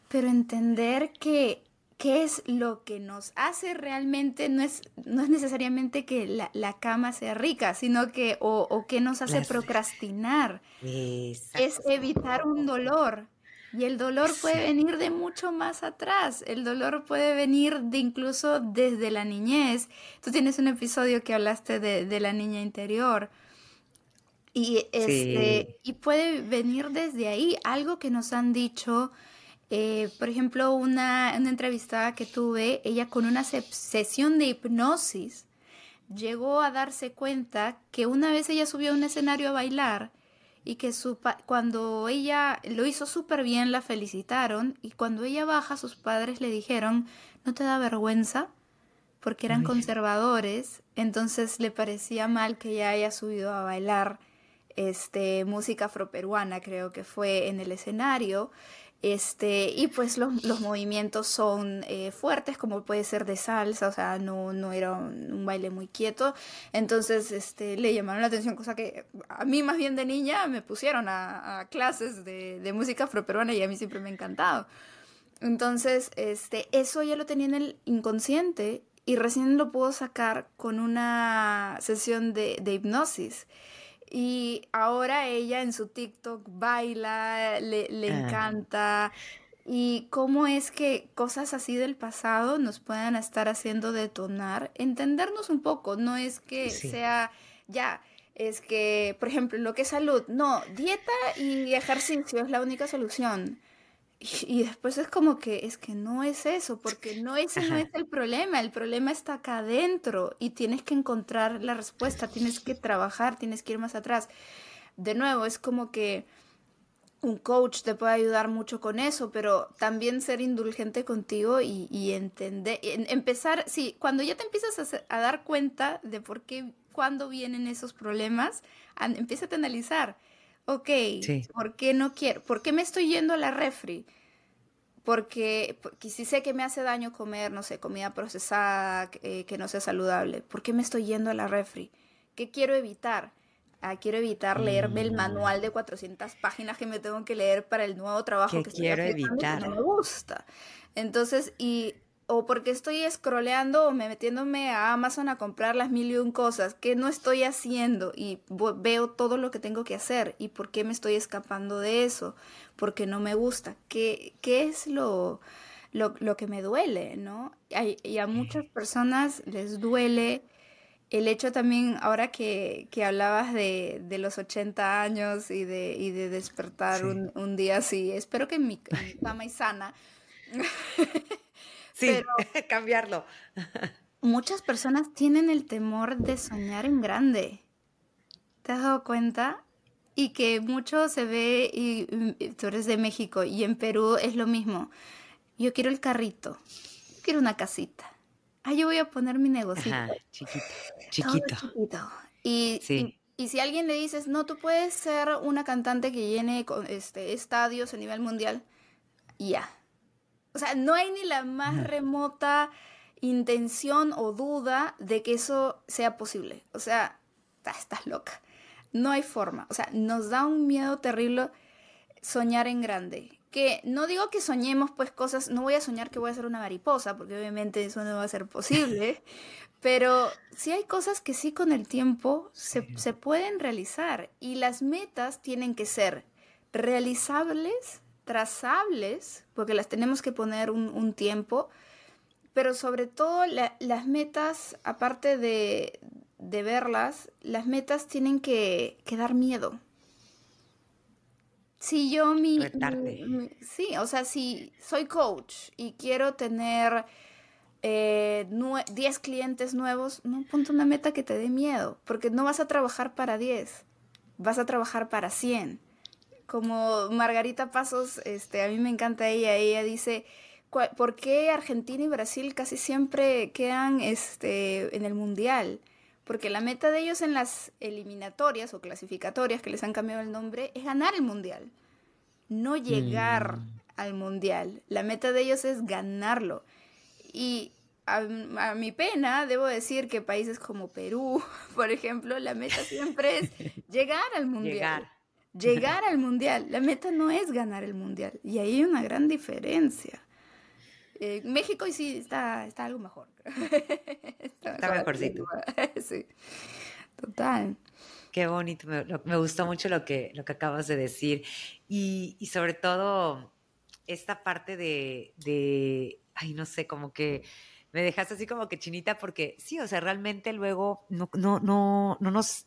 pero entender que qué es lo que nos hace realmente, no es, no es necesariamente que la, cama sea rica, sino que, o, o qué nos hace procrastinar. Es evitar un dolor. Y el dolor puede venir de mucho más atrás. El dolor puede venir de incluso desde la niñez. Tú tienes un episodio que hablaste de, la niña interior. Y, este, y puede venir desde ahí. Algo que nos han dicho eh, por ejemplo, una, una entrevistada que tuve, ella con una sesión de hipnosis llegó a darse cuenta que una vez ella subió a un escenario a bailar y que su cuando ella lo hizo súper bien la felicitaron y cuando ella baja sus padres le dijeron, ¿no te da vergüenza? Porque eran conservadores, entonces le parecía mal que ella haya subido a bailar este, música afroperuana, creo que fue en el escenario. Este, y pues los, movimientos son eh, fuertes, como puede ser de salsa, o sea, no, no era un, baile muy quieto. Entonces, este, le llamaron la atención, cosa que a mí más bien de niña me pusieron a, clases de, de, música afroperuana y a mí siempre me ha encantado. Entonces, este, eso ya lo tenía en el inconsciente y recién lo puedo sacar con una sesión de hipnosis. Y ahora ella en su TikTok baila, le, le ah. encanta. Y cómo es que cosas así del pasado nos puedan estar haciendo detonar, entendernos un poco, no es que sea ya, es que, por ejemplo, lo que es salud, no, dieta y ejercicio es la única solución. Y, después es como que es que no es eso, porque no ese no es el problema, el problema está acá adentro y tienes que encontrar la respuesta, tienes que trabajar, tienes que ir más atrás. De nuevo, es como que un coach te puede ayudar mucho con eso, pero también ser indulgente contigo y, entender, empezar, sí, cuando ya te empiezas a, dar cuenta de por qué, cuando vienen esos problemas, empieza a analizar ok, ¿por qué no quiero? ¿Por qué me estoy yendo a la refri? Porque, porque si sé que me hace daño comer, no sé, comida procesada, eh, que no sea saludable, ¿por qué me estoy yendo a la refri? ¿Qué quiero evitar? Ah, quiero evitar leerme el manual de 400 páginas que me tengo que leer para el nuevo trabajo que quiero evitar. Que no me gusta. Entonces, y o porque estoy scrolleando o metiéndome a Amazon a comprar las mil y un cosas que no estoy haciendo y veo todo lo que tengo que hacer y por qué me estoy escapando de eso, porque no me gusta, qué, qué es lo, lo, que me duele, ¿no? y a muchas personas les duele el hecho también, ahora que, que hablabas de, de, los 80 años y de, y de despertar un, un, día así, espero que mi, mi cama es sana. Sí, cambiarlo. muchas personas tienen el temor de soñar en grande. ¿Te has dado cuenta? Y que mucho se ve, y, tú eres de México, y en Perú es lo mismo. Yo quiero el carrito, quiero una casita. Ah, yo voy a poner mi negocio. chiquito, chiquito. chiquito. Y, y, y, si alguien le dices, no, tú puedes ser una cantante que llene este, estadios a nivel mundial, ya, o sea, no hay ni la más remota intención o duda de que eso sea posible. O sea, estás loca. No hay forma. O sea, nos da un miedo terrible soñar en grande. Que no digo que soñemos pues cosas, no voy a soñar que voy a ser una mariposa, porque obviamente eso no va a ser posible, pero sí hay cosas que sí con el tiempo se, se pueden realizar y las metas tienen que ser realizables trazables, porque las tenemos que poner un, tiempo, pero sobre todo las metas, aparte de, verlas, las metas tienen que, dar miedo. Si yo mi, Sí, o sea, si soy coach y quiero tener 10 eh, clientes nuevos, no ponte una meta que te dé miedo, porque no vas a trabajar para 10, vas a trabajar para 100 como Margarita Pasos, este, a mí me encanta ella, ella dice, ¿por qué Argentina y Brasil casi siempre quedan este, en el Mundial? Porque la meta de ellos en las eliminatorias o clasificatorias, que les han cambiado el nombre, es ganar el Mundial, no llegar mm. al Mundial. La meta de ellos es ganarlo. Y a, a, mi pena, debo decir que países como Perú, por ejemplo, la meta siempre es llegar al Mundial. Llegar llegar al mundial. La meta no es ganar el mundial. Y ahí hay una gran diferencia. Eh, México sí está, está algo mejor. está, mejorcito. sí, total. Qué bonito, me, gustó mucho lo que, lo que acabas de decir. Y, y sobre todo esta parte de, de, ay, no sé, como que me dejaste así como que chinita porque sí, o sea, realmente luego no, no, no, no nos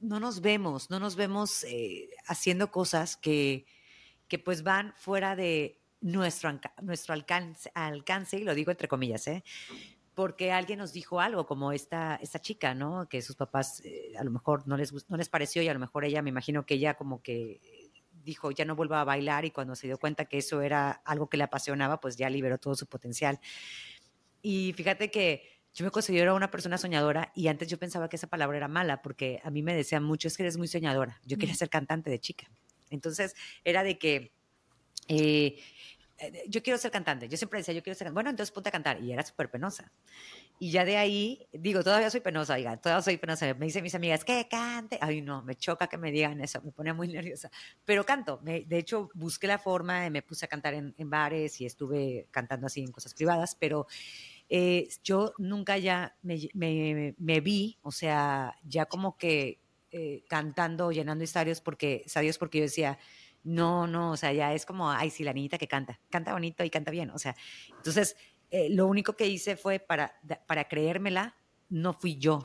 no nos vemos, no nos vemos eh, haciendo cosas que, que pues van fuera de nuestro, nuestro alcance, alcance, y lo digo entre comillas, ¿eh? porque alguien nos dijo algo, como esta, esta chica, ¿no? Que sus papás eh, a lo mejor no les, no les pareció y a lo mejor ella, me imagino que ella como que dijo, ya no vuelva a bailar y cuando se dio cuenta que eso era algo que le apasionaba, pues ya liberó todo su potencial. Y fíjate que yo me considero una persona soñadora y antes yo pensaba que esa palabra era mala porque a mí me decían mucho, es que eres muy soñadora. Yo quería ser cantante de chica. Entonces era de que... Eh, eh, yo quiero ser cantante. Yo siempre decía, yo quiero ser cantante. Bueno, entonces ponte a cantar. Y era súper penosa. Y ya de ahí, digo, todavía soy penosa, oiga, todavía soy penosa. Me dicen mis amigas, que cante. Ay, no, me choca que me digan eso, me pone muy nerviosa. Pero canto. de hecho, busqué la forma, me puse a cantar en, bares y estuve cantando así en cosas privadas, pero eh, yo nunca ya me, vi, o sea, ya como que eh, cantando, llenando estadios, porque, estadios porque yo decía, no, no, o sea, ya es como, ay, sí, la niñita que canta, canta bonito y canta bien, o sea, entonces, eh, lo único que hice fue para, para creérmela, no fui yo,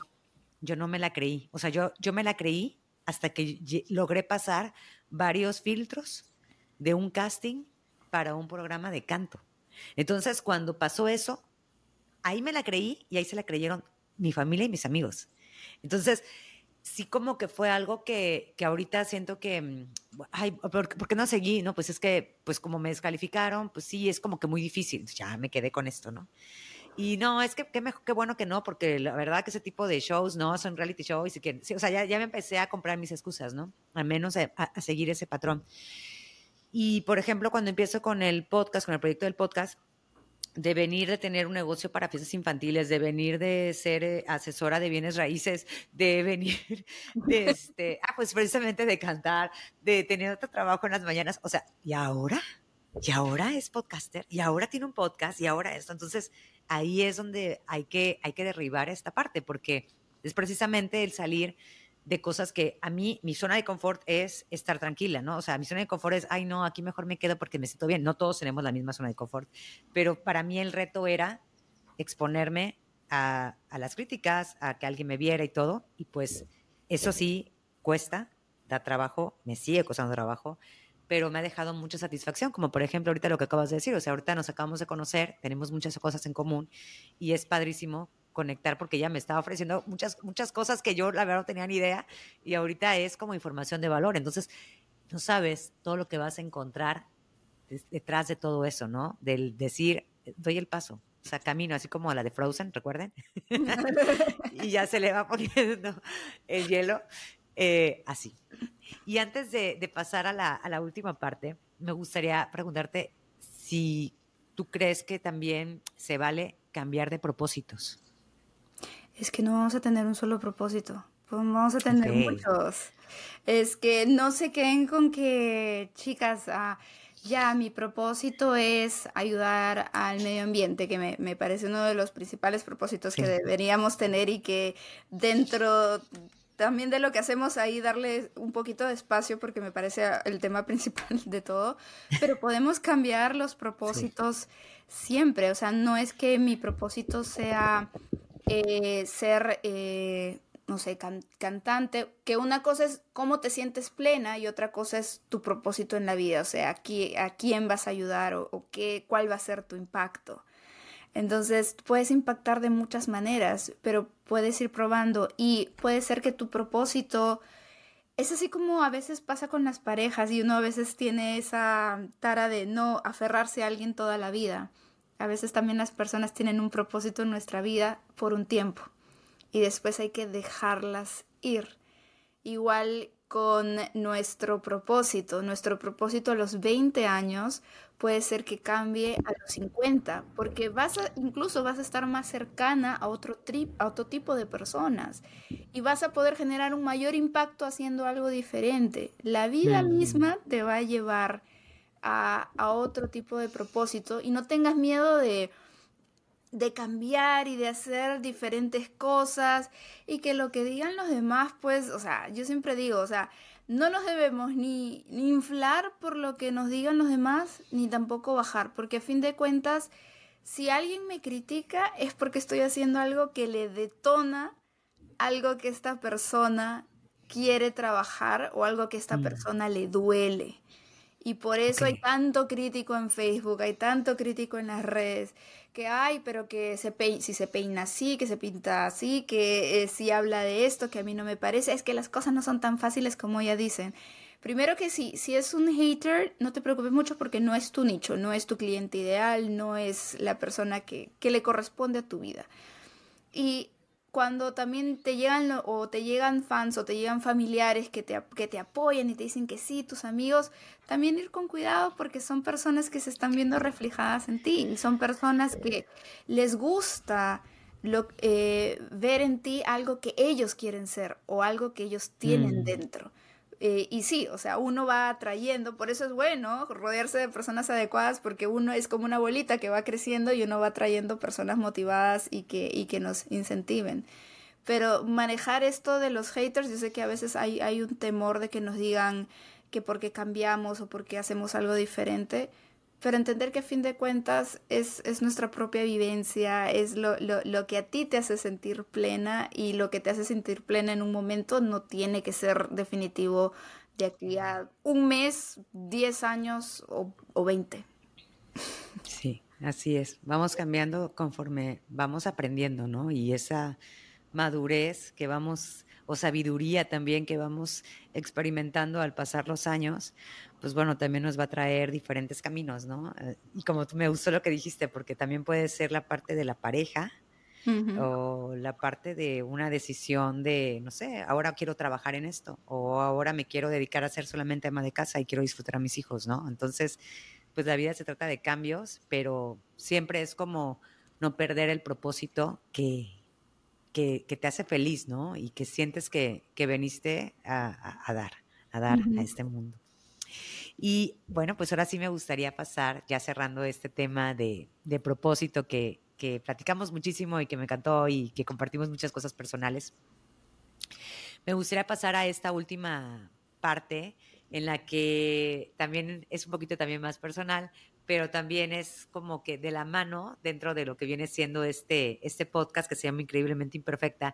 yo no me la creí, o sea, yo, yo me la creí hasta que logré pasar varios filtros de un casting para un programa de canto. Entonces, cuando pasó eso, ahí me la creí y ahí se la creyeron mi familia y mis amigos. Entonces, sí como que fue algo que, que ahorita siento que, mm, ay, ¿por, qué no seguí? No, pues es que, pues como me descalificaron, pues sí, es como que muy difícil. Ya me quedé con esto, ¿no? Y no, es que qué, qué bueno que no, porque la verdad que ese tipo de shows, ¿no? Son reality shows y que, sí, o sea, ya, ya, me empecé a comprar mis excusas, ¿no? Al menos a, a seguir ese patrón. Y, por ejemplo, cuando empiezo con el podcast, con el proyecto del podcast, de venir de tener un negocio para fiestas infantiles, de venir de ser eh, asesora de bienes raíces, de venir de este, ah, pues precisamente de cantar, de tener otro trabajo en las mañanas, o sea, ¿y ahora? Y ahora es podcaster, y ahora tiene un podcast, y ahora esto. Entonces, ahí es donde hay que, hay que derribar esta parte, porque es precisamente el salir de cosas que a mí, mi zona de confort es estar tranquila, ¿no? O sea, mi zona de confort es, ay, no, aquí mejor me quedo porque me siento bien. No todos tenemos la misma zona de confort, pero para mí el reto era exponerme a, las críticas, a que alguien me viera y todo, y pues eso sí cuesta, da trabajo, me sigue costando trabajo, pero me ha dejado mucha satisfacción, como por ejemplo ahorita lo que acabas de decir, o sea, ahorita nos acabamos de conocer, tenemos muchas cosas en común y es padrísimo conectar porque ella me estaba ofreciendo muchas, muchas cosas que yo la verdad no tenía ni idea y ahorita es como información de valor. Entonces, no sabes todo lo que vas a encontrar detrás de todo eso, ¿no? Del decir, doy el paso, o sea, camino, así como la de Frozen, recuerden, y ya se le va poniendo el hielo, eh, así. Y antes de, de pasar a la, a la última parte, me gustaría preguntarte si tú crees que también se vale cambiar de propósitos es que no vamos a tener un solo propósito, vamos a tener muchos. Es que no se queden con que, chicas, ah, ya mi propósito es ayudar al medio ambiente, que me, parece uno de los principales propósitos que deberíamos tener y que dentro también de lo que hacemos ahí darle un poquito de espacio porque me parece el tema principal de todo, pero podemos cambiar los propósitos siempre, o sea, no es que mi propósito sea eh, ser, eh, no sé, cantante, que una cosa es cómo te sientes plena y otra cosa es tu propósito en la vida, o sea, a, a quién vas a ayudar o, qué, cuál va a ser tu impacto. Entonces puedes impactar de muchas maneras, pero puedes ir probando y puede ser que tu propósito es así como a veces pasa con las parejas y uno a veces tiene esa tara de no aferrarse a alguien toda la vida. A veces también las personas tienen un propósito en nuestra vida por un tiempo y después hay que dejarlas ir. Igual con nuestro propósito. Nuestro propósito a los 20 años puede ser que cambie a los 50, porque vas a, incluso vas a estar más cercana a otro, trip, a otro tipo de personas y vas a poder generar un mayor impacto haciendo algo diferente. La vida misma te va a llevar a, a otro tipo de propósito y no tengas miedo de de cambiar y de hacer diferentes cosas y que lo que digan los demás, pues, o sea, yo siempre digo, o sea, no nos debemos ni, inflar por lo que nos digan los demás, ni tampoco bajar, porque a fin de cuentas, si alguien me critica es porque estoy haciendo algo que le detona algo que esta persona quiere trabajar o algo que esta persona le duele. Y por eso hay tanto crítico en Facebook, hay tanto crítico en las redes, que hay, pero que se si se peina así, que se pinta así, que eh, si habla de esto, que a mí no me parece, es que las cosas no son tan fáciles como ella dicen. Primero que sí, si es un hater, no te preocupes mucho porque no es tu nicho, no es tu cliente ideal, no es la persona que, que le corresponde a tu vida. Y cuando también te llegan o te llegan fans o te llegan familiares que te, que te apoyan y te dicen que sí, tus amigos, también ir con cuidado porque son personas que se están viendo reflejadas en ti y son personas que les gusta lo, eh, ver en ti algo que ellos quieren ser o algo que ellos tienen mm. dentro. Eh, y sí, o sea, uno va atrayendo, por eso es bueno rodearse de personas adecuadas, porque uno es como una bolita que va creciendo y uno va atrayendo personas motivadas y que, y que nos incentiven. Pero manejar esto de los haters, yo sé que a veces hay, hay un temor de que nos digan que porque cambiamos o porque hacemos algo diferente, pero entender que a fin de cuentas es, es nuestra propia vivencia, es lo, lo, lo, que a ti te hace sentir plena y lo que te hace sentir plena en un momento no tiene que ser definitivo de aquí a un mes, 10 años o, o 20. Sí, así es. Vamos cambiando conforme vamos aprendiendo, ¿no? Y esa madurez que vamos, o sabiduría también que vamos experimentando al pasar los años, pues bueno, también nos va a traer diferentes caminos, ¿no? Eh, y como tú me gustó lo que dijiste, porque también puede ser la parte de la pareja o la parte de una decisión de, no sé, ahora quiero trabajar en esto o ahora me quiero dedicar a ser solamente ama de casa y quiero disfrutar a mis hijos, ¿no? Entonces, pues la vida se trata de cambios, pero siempre es como no perder el propósito que, que, te hace feliz, ¿no? Y que sientes que, que veniste a, dar, a dar a este mundo. Y bueno, pues ahora sí me gustaría pasar, ya cerrando este tema de, propósito que, platicamos muchísimo y que me encantó y que compartimos muchas cosas personales. Me gustaría pasar a esta última parte en la que también es un poquito también más personal, pero también es como que de la mano dentro de lo que viene siendo este, este podcast que se llama Increíblemente Imperfecta,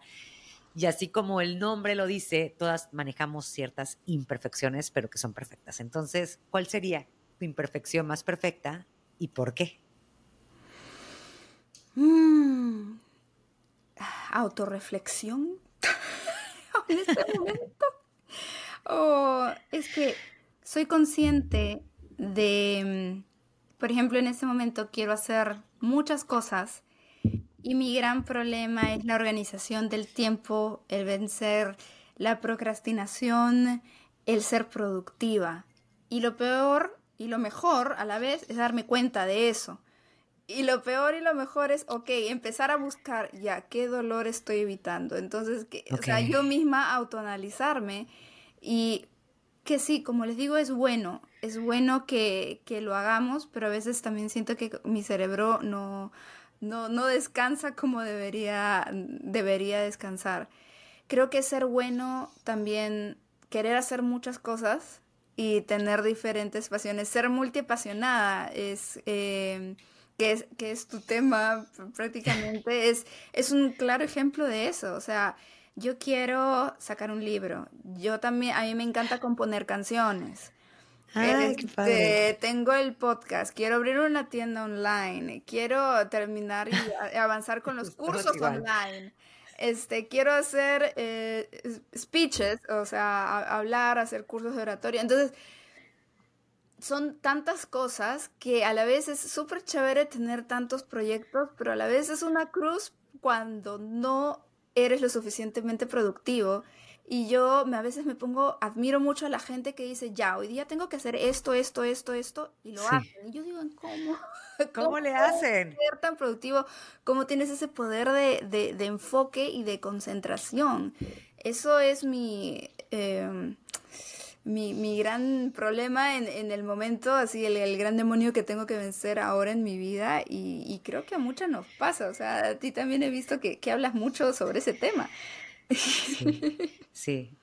y así como el nombre lo dice, todas manejamos ciertas imperfecciones, pero que son perfectas. Entonces, ¿cuál sería tu imperfección más perfecta y por qué? Mm. Autorreflexión. en este momento. Oh, es que soy consciente de, mm, por ejemplo, en este momento quiero hacer muchas cosas y mi gran problema es la organización del tiempo, el vencer la procrastinación, el ser productiva. Y lo peor y lo mejor a la vez es darme cuenta de eso. Y lo peor y lo mejor es, ok, empezar a buscar ya qué dolor estoy evitando. Entonces, que, o sea, yo misma autoanalizarme y que sí, como les digo, es bueno, es bueno que, que lo hagamos, pero a veces también siento que mi cerebro no, no, no descansa como debería, debería descansar. Creo que ser bueno también querer hacer muchas cosas y tener diferentes pasiones. Ser multiapasionada es, eh, que es, que es tu tema prácticamente, es, es un claro ejemplo de eso. O sea, yo quiero sacar un libro. Yo también, a mí me encanta componer canciones. Este, tengo el podcast, quiero abrir una tienda online, quiero terminar y avanzar con los cursos online. Este, quiero hacer eh, speeches, o sea, hablar, hacer cursos de oratoria. Entonces, son tantas cosas que a la vez es súper chévere tener tantos proyectos, pero a la vez es una cruz cuando no eres lo suficientemente productivo y yo me, a veces me pongo, admiro mucho a la gente que dice, ya, hoy día tengo que hacer esto, esto, esto, esto, y lo hacen. Y yo digo, ¿cómo? ¿Cómo, le hacen? Ser tan productivo, ¿cómo tienes ese poder de, de, de enfoque y de concentración? Eso es mi, em, mi, mi gran problema en, en, el momento, así el, el, gran demonio que tengo que vencer ahora en mi vida y, y, creo que a muchas nos pasa, o sea, a ti también he visto que, que hablas mucho sobre ese tema. Sí, sí,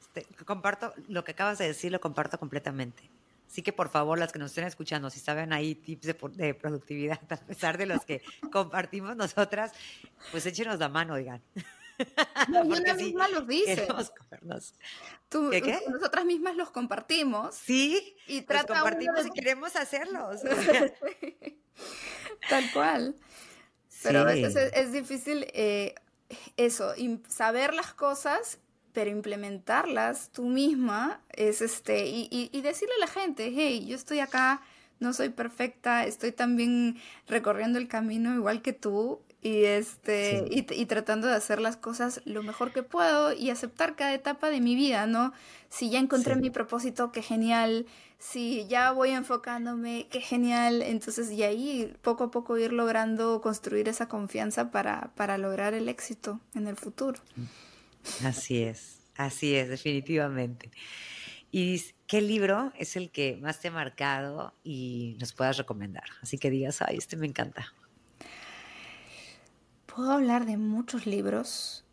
comparto lo que acabas de decir, lo comparto completamente. Así que por favor, las que nos estén escuchando, si saben ahí tips de, de productividad, a pesar de los que compartimos nosotras, pues échenos la mano, digan. No, una misma los dice. Tú, ¿Qué, qué? Nosotras mismas los compartimos. Sí, y los compartimos de... y queremos hacerlos. Tal cual. Pero sí. a veces es, es difícil eh, eso, saber las cosas pero implementarlas tú misma es este, y, y, y, decirle a la gente, hey, yo estoy acá, no soy perfecta, estoy también recorriendo el camino igual que tú, y este, sí. y, y, tratando de hacer las cosas lo mejor que puedo y aceptar cada etapa de mi vida, ¿no? Si ya encontré sí. mi propósito, qué genial, si ya voy enfocándome, qué genial, entonces y ahí poco a poco ir logrando construir esa confianza para, para lograr el éxito en el futuro. Así es, así es, definitivamente. ¿Y qué libro es el que más te ha marcado y nos puedas recomendar? Así que digas, ay, este me encanta. Puedo hablar de muchos libros.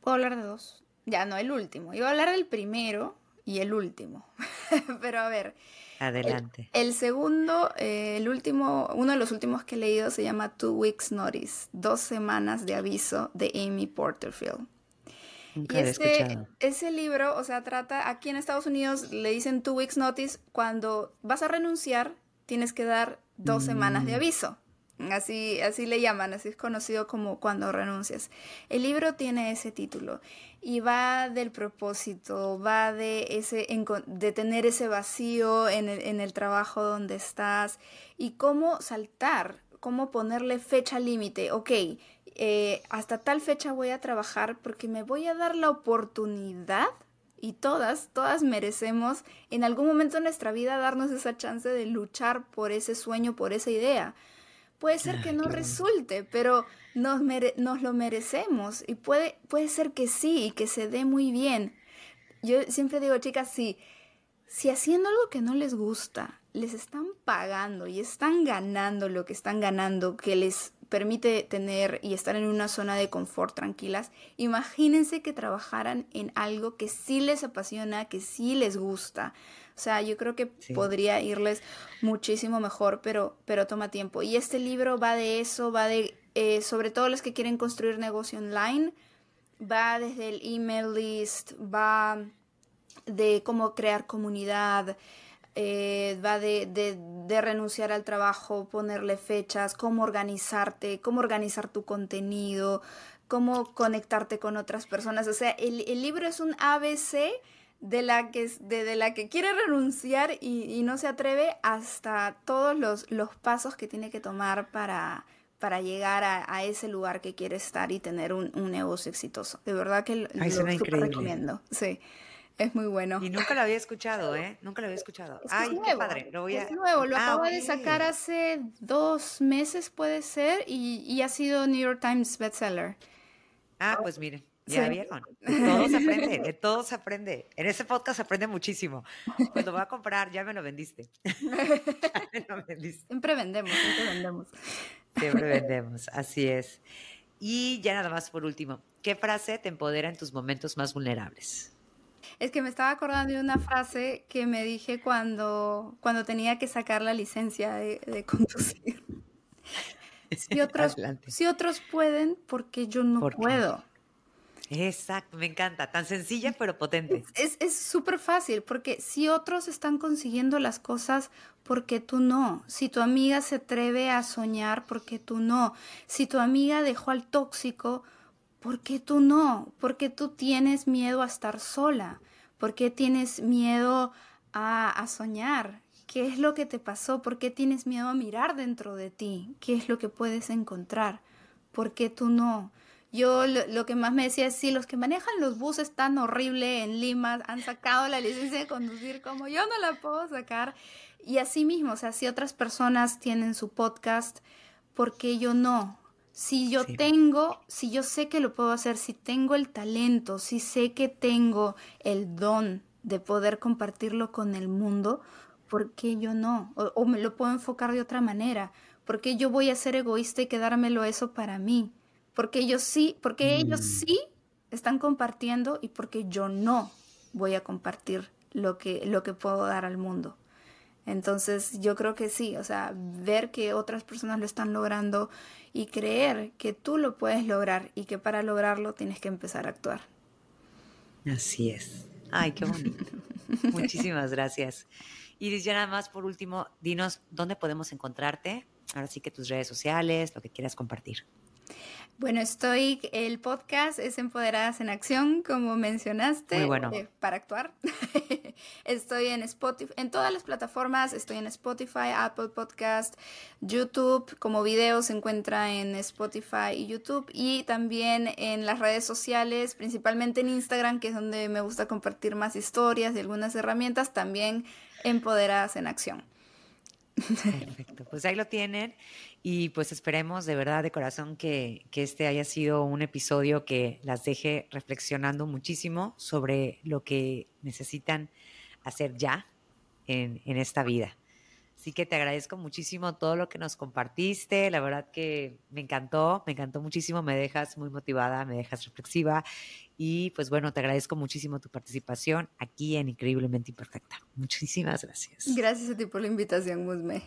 Puedo hablar de dos. Ya, no, el último. Iba a hablar del primero y el último. Pero a ver. Adelante. El, el segundo, eh, el último, uno de los últimos que he leído se llama Two Weeks Notice, dos semanas de aviso de Amy Porterfield. Nunca y este, ese libro, o sea, trata, aquí en Estados Unidos le dicen two weeks notice, cuando vas a renunciar tienes que dar dos mm. semanas de aviso. Así, así le llaman, así es conocido como cuando renuncias. El libro tiene ese título y va del propósito, va de, ese, de tener ese vacío en el, trabajo donde estás y cómo saltar, cómo ponerle fecha límite. Ok, eh, hasta tal fecha voy a trabajar porque me voy a dar la oportunidad y todas, todas merecemos en algún momento de nuestra vida darnos esa chance de luchar por ese sueño, por esa idea. Puede ser que no resulte, pero nos, mere nos lo merecemos y puede, puede ser que sí y que se dé muy bien. Yo siempre digo, chicas, si, si haciendo algo que no les gusta, les están pagando y están ganando lo que están ganando, que les permite tener y estar en una zona de confort tranquilas, imagínense que trabajaran en algo que sí les apasiona, que sí les gusta. O sea, yo creo que sí. podría irles muchísimo mejor, pero, pero toma tiempo. Y este libro va de eso, va de, eh, sobre todo los que quieren construir negocio online, va desde el email list, va de cómo crear comunidad, eh, va de, de, de, renunciar al trabajo, ponerle fechas, cómo organizarte, cómo organizar tu contenido, cómo conectarte con otras personas. O sea, el, el libro es un ABC de la que, de, de la que quiere renunciar y, y, no se atreve hasta todos los, los pasos que tiene que tomar para, para llegar a, a, ese lugar que quiere estar y tener un, un negocio exitoso. De verdad que lo, Ay, lo recomiendo. Sí. Es muy bueno. Y nunca lo había escuchado, ¿eh? Nunca lo había escuchado. Es Ay, qué padre. Lo voy a... Es nuevo, lo ah, acabo okay. de sacar hace dos meses, puede ser, y, y, ha sido New York Times bestseller. Ah, pues miren, ya sí. vieron. De todo se aprende, de todo se aprende. En ese podcast se aprende muchísimo. Cuando voy a comprar, ya me lo vendiste. me lo vendiste. Siempre vendemos, siempre vendemos. Siempre vendemos, así es. Y ya nada más por último, ¿qué frase te empodera en tus momentos más vulnerables? Es que me estaba acordando de una frase que me dije cuando, cuando tenía que sacar la licencia de, de conducir. Si otros, si otros pueden, porque yo no ¿Por puedo. Exacto, me encanta. Tan sencilla pero potente. Es súper fácil, porque si otros están consiguiendo las cosas, ¿por qué tú no? Si tu amiga se atreve a soñar, ¿por qué tú no? Si tu amiga dejó al tóxico, ¿por qué tú no? ¿Por qué tú tienes miedo a estar sola? ¿Por qué tienes miedo a, a, soñar? ¿Qué es lo que te pasó? ¿Por qué tienes miedo a mirar dentro de ti? ¿Qué es lo que puedes encontrar? ¿Por qué tú no? Yo lo, lo que más me decía es, sí, los que manejan los buses tan horrible en Lima han sacado la licencia de conducir como yo no la puedo sacar. Y así mismo, o sea, si otras personas tienen su podcast, ¿por qué yo no? Si yo sí. tengo, si yo sé que lo puedo hacer, si tengo el talento, si sé que tengo el don de poder compartirlo con el mundo, ¿por qué yo no? O, me lo puedo enfocar de otra manera. ¿Por qué yo voy a ser egoísta y quedármelo eso para mí? Porque ellos sí, porque ellos mm. sí están compartiendo y porque yo no voy a compartir lo que, lo que puedo dar al mundo. Entonces yo creo que sí, o sea, ver que otras personas lo están logrando y creer que tú lo puedes lograr y que para lograrlo tienes que empezar a actuar. Así es. Ay, qué bonito. Muchísimas gracias. Iris, ya nada más por último, dinos dónde podemos encontrarte. Ahora sí que tus redes sociales, lo que quieras compartir. Bueno, estoy, el podcast es Empoderadas en Acción, como mencionaste, Muy bueno. Eh, para actuar. estoy en Spotify, en todas las plataformas, estoy en Spotify, Apple Podcast, YouTube, como video se encuentra en Spotify y YouTube, y también en las redes sociales, principalmente en Instagram, que es donde me gusta compartir más historias y algunas herramientas, también Empoderadas en Acción. Perfecto, pues ahí lo tienen y pues esperemos de verdad de corazón que, este haya sido un episodio que las deje reflexionando muchísimo sobre lo que necesitan hacer ya en, en esta vida. Así que te agradezco muchísimo todo lo que nos compartiste. La verdad que me encantó, me encantó muchísimo. Me dejas muy motivada, me dejas reflexiva. Y pues bueno, te agradezco muchísimo tu participación aquí en Increíblemente Imperfecta. Muchísimas gracias. Gracias a ti por la invitación, Musme.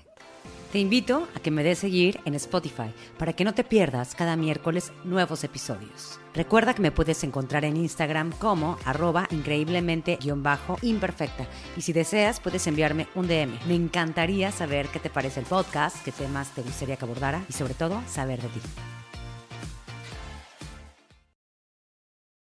Te invito a que me des seguir en Spotify para que no te pierdas cada miércoles nuevos episodios. Recuerda que me puedes encontrar en Instagram como arroba increíblemente-imperfecta y si deseas puedes enviarme un DM. Me encantaría saber qué te parece el podcast, qué temas te gustaría que abordara y sobre todo saber de ti.